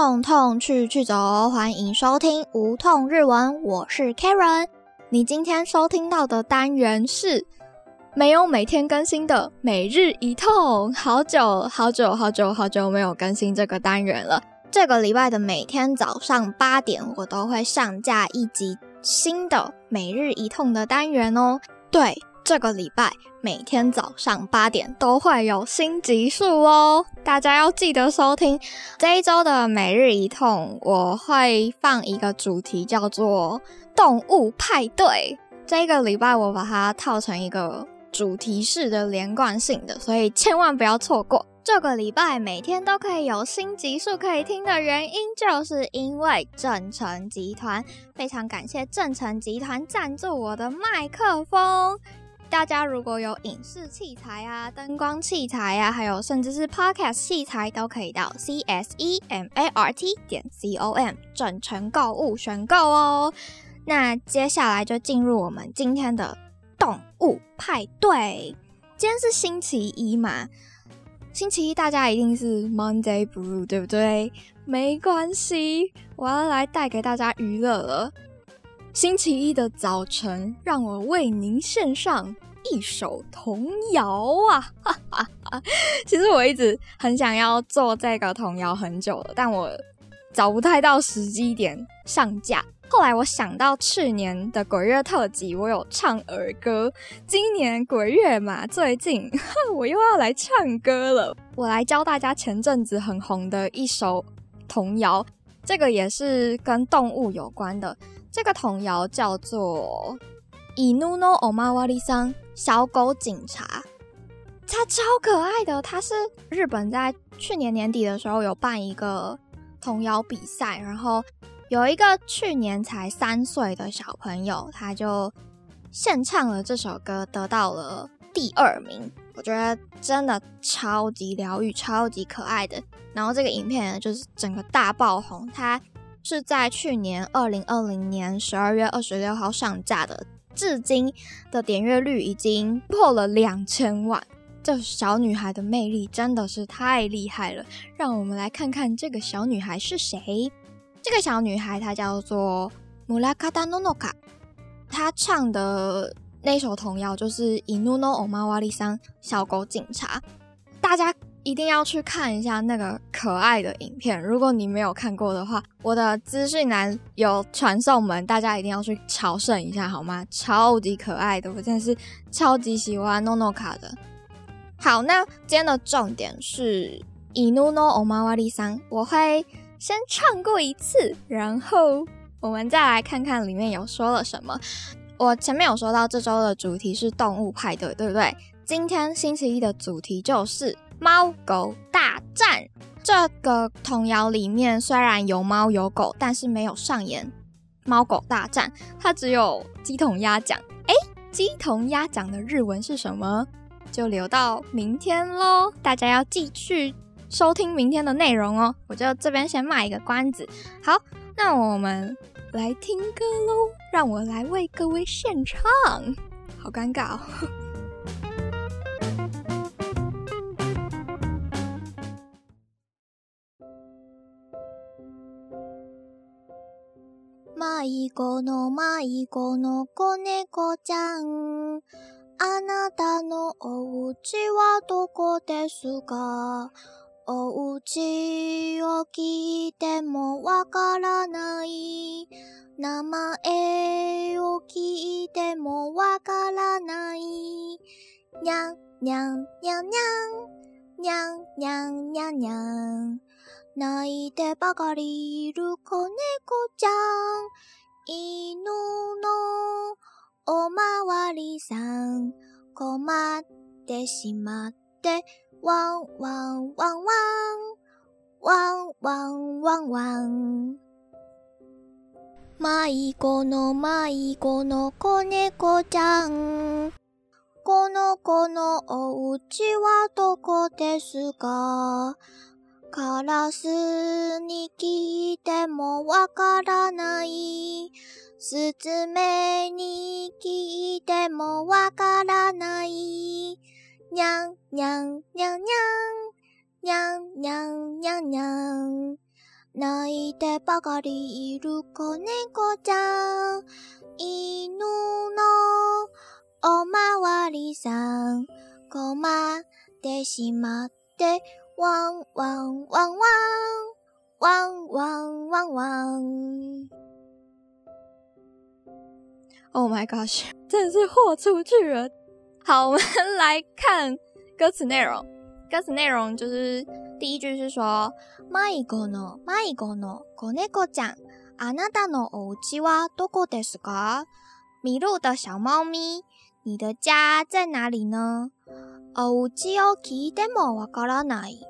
痛痛去去走，欢迎收听无痛日文，我是 Karen。你今天收听到的单元是没有每天更新的每日一痛，好久好久好久好久没有更新这个单元了。这个礼拜的每天早上八点，我都会上架一集新的每日一痛的单元哦。对，这个礼拜每天早上八点都会有新集数哦，大家要记得收听。这一周的每日一痛，我会放一个主题叫做动物派对。这个礼拜我把它套成一个主题式的连贯性的，所以千万不要错过。这个礼拜每天都可以有新集数可以听的原因，就是因为正成集团。非常感谢正成集团赞助我的麦克风。大家如果有影视器材啊、灯光器材啊，还有甚至是 podcast 器材，都可以到 c s e m a r t 点 c o m 正成购物选购哦。那接下来就进入我们今天的动物派对。今天是星期一嘛？星期一大家一定是 Monday Blue，对不对？没关系，我要来带给大家娱乐了。星期一的早晨，让我为您献上一首童谣啊！哈哈哈。其实我一直很想要做这个童谣很久了，但我找不太到时机点上架。后来我想到去年的鬼月特辑，我有唱儿歌。今年鬼月嘛，最近 我又要来唱歌了。我来教大家前阵子很红的一首童谣，这个也是跟动物有关的。这个童谣叫做《伊努诺欧玛瓦里桑小狗警察》，它超可爱的。它是日本在去年年底的时候有办一个童谣比赛，然后。有一个去年才三岁的小朋友，他就献唱了这首歌，得到了第二名。我觉得真的超级疗愈、超级可爱的。然后这个影片，就是整个大爆红。它是在去年二零二零年十二月二十六号上架的，至今的点阅率已经破了两千万。这小女孩的魅力真的是太厉害了。让我们来看看这个小女孩是谁。这个小女孩她叫做穆拉卡达诺诺卡，她唱的那首童谣就是《伊努诺欧玛瓦里桑小狗警察》，大家一定要去看一下那个可爱的影片。如果你没有看过的话，我的资讯栏有传送门，大家一定要去朝圣一下好吗？超级可爱的，我真的是超级喜欢诺诺卡的。好，那今天的重点是《伊努诺欧玛瓦里桑》，我会。先唱过一次，然后我们再来看看里面有说了什么。我前面有说到这周的主题是动物派对，对不对？今天星期一的主题就是猫狗大战。这个童谣里面虽然有猫有狗，但是没有上演猫狗大战，它只有鸡同鸭讲。诶，鸡同鸭讲的日文是什么？就留到明天喽，大家要继续。收听明天的内容哦，我就这边先卖一个关子。好，那我们来听歌喽，让我来为各位献唱，好尴尬哦。迷子の迷子の子猫ちゃん。あなたのお家はどこですか？お家を聞いてもわからない。名前を聞いてもわからない。にゃんにゃんにゃんにゃん。にゃんにゃんにゃんにゃん。泣いてばかりいる子猫ちゃん。犬のおまわりさん困ってしまって汪汪汪汪，汪汪汪汪。迷子の迷子の子猫ちゃん。この子のお家はどこですか？カラスに聞いてもわからない。スズメに聞いてもわからない。にゃんにゃんにゃんにゃん。にゃんにゃんにゃんにゃん。泣いてばかりいる子猫ちゃん。犬のおまわりさん。困ってしまってワンワンワンワン。ワンワンワンワン。Oh my gosh，真的是豁出去了。好，我们来看歌词内容。歌词内容就是第一句是说：“迷子の迷子の子猫ちゃん、あなたのお家はどこですか？”迷路的小猫咪，你的家在哪里呢？ お家を聞いてもわからない。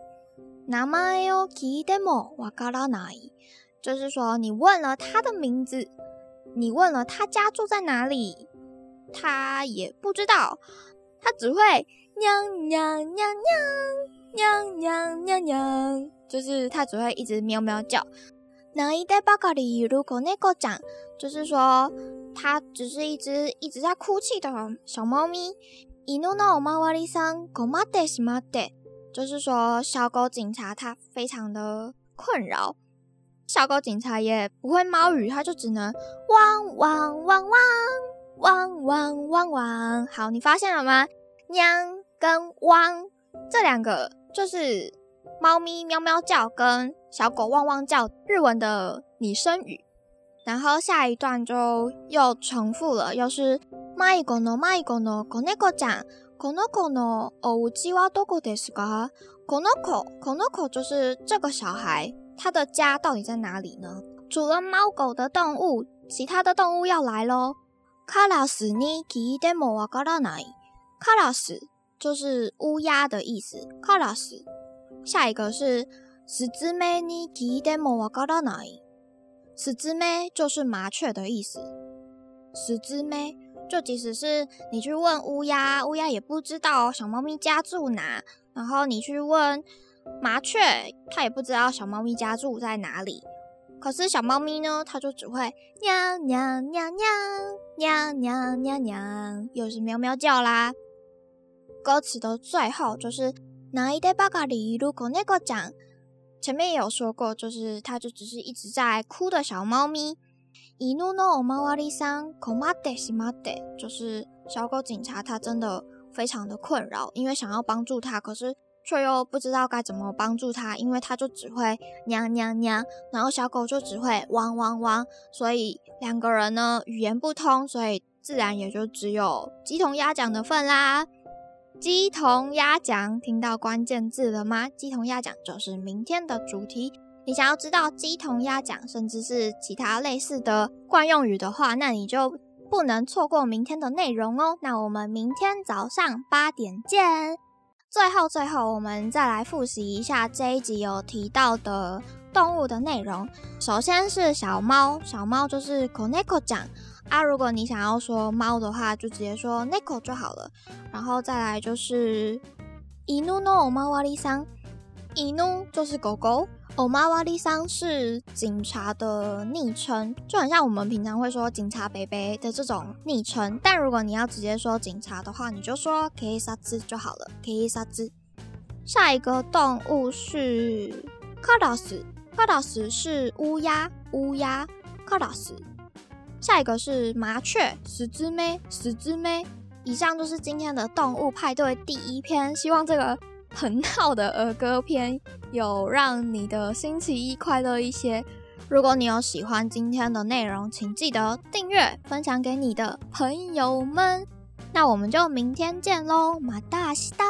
名前を聞いてもわからない。就是说，你问了他的名字，你问了他家住在哪里，他也不知道，他只会。娘娘娘娘娘娘娘，就是它只会一直喵喵叫。那一代巴卡里如果那个讲，就是说它只是一只一直在哭泣的小猫咪。 伊诺诺马瓦里桑狗马德西马德，就是说小狗警察它非常的困扰。小狗警察也不会猫语，它就只能汪汪汪汪汪汪汪汪。好，你发现了吗？娘。跟汪这两个就是猫咪喵喵叫跟小狗汪汪叫日文的拟声语，然后下一段就又重复了，又是マイゴノマイゴノコネコちゃんこの子のお家はどこですか？この子この子就是这个小孩，他的家到底在哪里呢？除了猫狗的动物，其他的动物要来喽。カラスに聞いてもわからない。カラス。就是乌鸦的意思。カラス。下一个是スズメに聞いてもわからない。 スズメ就是麻雀的意思。スズメ就即使是你去问乌鸦，乌鸦也不知道小猫咪家住哪。然后你去问麻雀，它也不知道小猫咪家住在哪里。可是小猫咪呢，它就只会喵喵喵喵喵喵喵喵，又是喵喵叫啦。歌词的最后就是哪一代巴卡里如果那个讲， 前面也有说过，就是它就只是一直在哭的小猫咪。伊努诺奥马瓦里桑科马德西马德，就是小狗警察，它真的非常的困扰，因为想要帮助它，可是却又不知道该怎么帮助它，因为它就只会娘娘娘，然后小狗就只会汪汪汪，所以两个人呢语言不通，所以自然也就只有鸡同鸭讲的份啦。鸡同鸭讲，听到关键字了吗？鸡同鸭讲就是明天的主题。你想要知道鸡同鸭讲，甚至是其他类似的惯用语的话，那你就不能错过明天的内容哦。那我们明天早上八点见。最后，最后，我们再来复习一下这一集有提到的动物的内容。首先是小猫，小猫就是 koneko 讲。啊，如果你想要说猫的话，就直接说 neko 就好了。然后再来就是伊努诺欧马瓦里桑，伊努就是狗狗，欧马瓦里桑是警察的昵称，就很像我们平常会说警察贝贝的这种昵称。但如果你要直接说警察的话，你就说 k i s a t s 就好了 k i s a t s。下一个动物是卡达斯，卡达斯是乌鸦，乌鸦卡达斯。下一个是麻雀，十只咩？十只咩？以上就是今天的动物派对第一篇。希望这个很闹的儿歌篇有让你的星期一快乐一些。如果你有喜欢今天的内容，请记得订阅、分享给你的朋友们。那我们就明天见喽，马达西达。